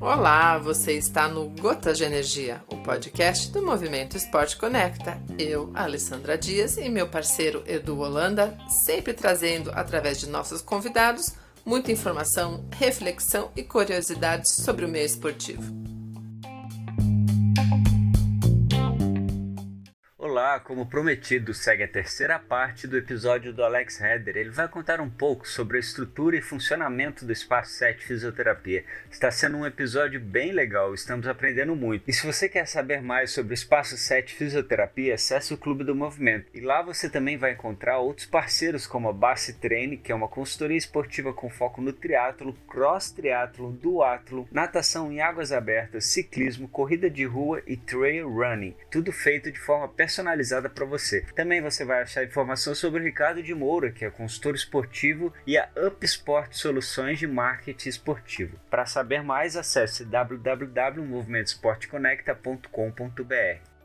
Olá, você está no Gotas de Energia, o podcast do Movimento Esporte Conecta. Eu, Alessandra Dias e meu parceiro Edu Holanda, sempre trazendo, através de nossos convidados, muita informação, reflexão e curiosidades sobre o meio esportivo. Olá, como prometido, segue a terceira parte do episódio do Alex Heder. Ele vai contar um pouco sobre a estrutura e funcionamento do Espaço 7 Fisioterapia. Está sendo um episódio bem legal, estamos aprendendo muito. E se você quer saber mais sobre o Espaço 7 Fisioterapia, acesse o Clube do Movimento. E lá você também vai encontrar outros parceiros como a Bassi Treine, que é uma consultoria esportiva com foco no triatlo, cross triatlo, duatlo, natação em águas abertas, ciclismo, corrida de rua e trail running. Tudo feito de forma personalizada personalizada para você. Também você vai achar informação sobre o Ricardo de Moura, que é consultor esportivo, e a Up Sport Soluções de Marketing Esportivo. Para saber mais, acesse www.movimentosportconecta.com.br.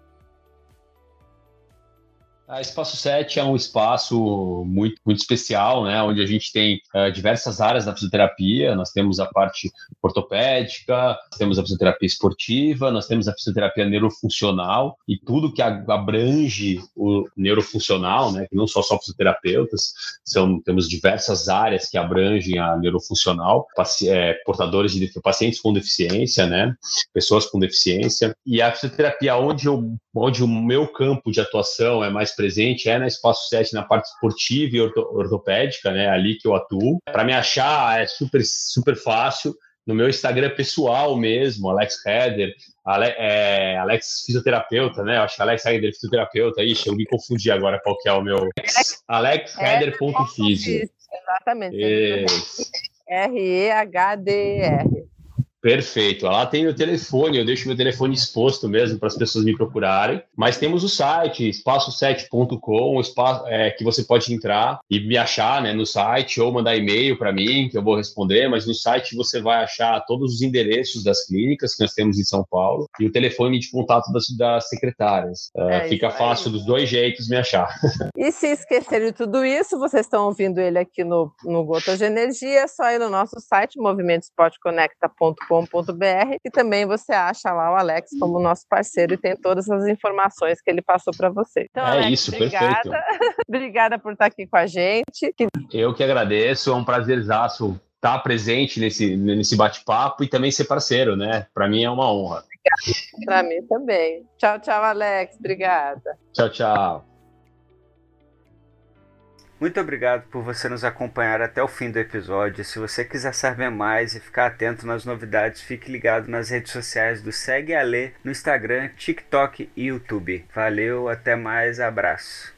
A Espaço 7 é um espaço muito, muito especial, né, onde a gente tem uh, diversas áreas da fisioterapia. Nós temos a parte ortopédica, temos a fisioterapia esportiva, nós temos a fisioterapia neurofuncional e tudo que abrange o neurofuncional, né, que não só só fisioterapeutas, são, temos diversas áreas que abrangem a neurofuncional, é, portadores de pacientes com deficiência, né, pessoas com deficiência. E a fisioterapia, onde, eu, onde o meu campo de atuação é mais presente é na Espaço 7, na parte esportiva e orto, ortopédica, né? Ali que eu atuo. Para me achar é super, super fácil. No meu Instagram pessoal mesmo, Alex Heder, Ale, é, Alex Fisioterapeuta, né? Eu acho que Alex Heder Fisioterapeuta. Ixi, eu me confundi agora qual que é o meu. Alex Heder.fisio. Exatamente. R-E-H-D-R. Perfeito. Lá tem o telefone, eu deixo meu telefone exposto mesmo para as pessoas me procurarem. Mas temos o site, espaço7.com, espaço, é, que você pode entrar e me achar né, no site ou mandar e-mail para mim, que eu vou responder. Mas no site você vai achar todos os endereços das clínicas que nós temos em São Paulo e o telefone de contato das, das secretárias. É, é fica fácil dos dois jeitos me achar. E se esquecer de tudo isso, vocês estão ouvindo ele aqui no, no Gotas de Energia, é só ir no nosso site, movimentosportconecta.com www.alex.com.br e também você acha lá o Alex como nosso parceiro e tem todas as informações que ele passou para você. Então, é Alex, isso, obrigada. perfeito. obrigada por estar aqui com a gente. Eu que agradeço, é um prazerzaço estar presente nesse, nesse bate-papo e também ser parceiro, né? Para mim é uma honra. Para mim também. Tchau, tchau, Alex. Obrigada. Tchau, tchau. Muito obrigado por você nos acompanhar até o fim do episódio. Se você quiser saber mais e ficar atento nas novidades, fique ligado nas redes sociais do Segue a Lê no Instagram, TikTok e YouTube. Valeu, até mais, abraço.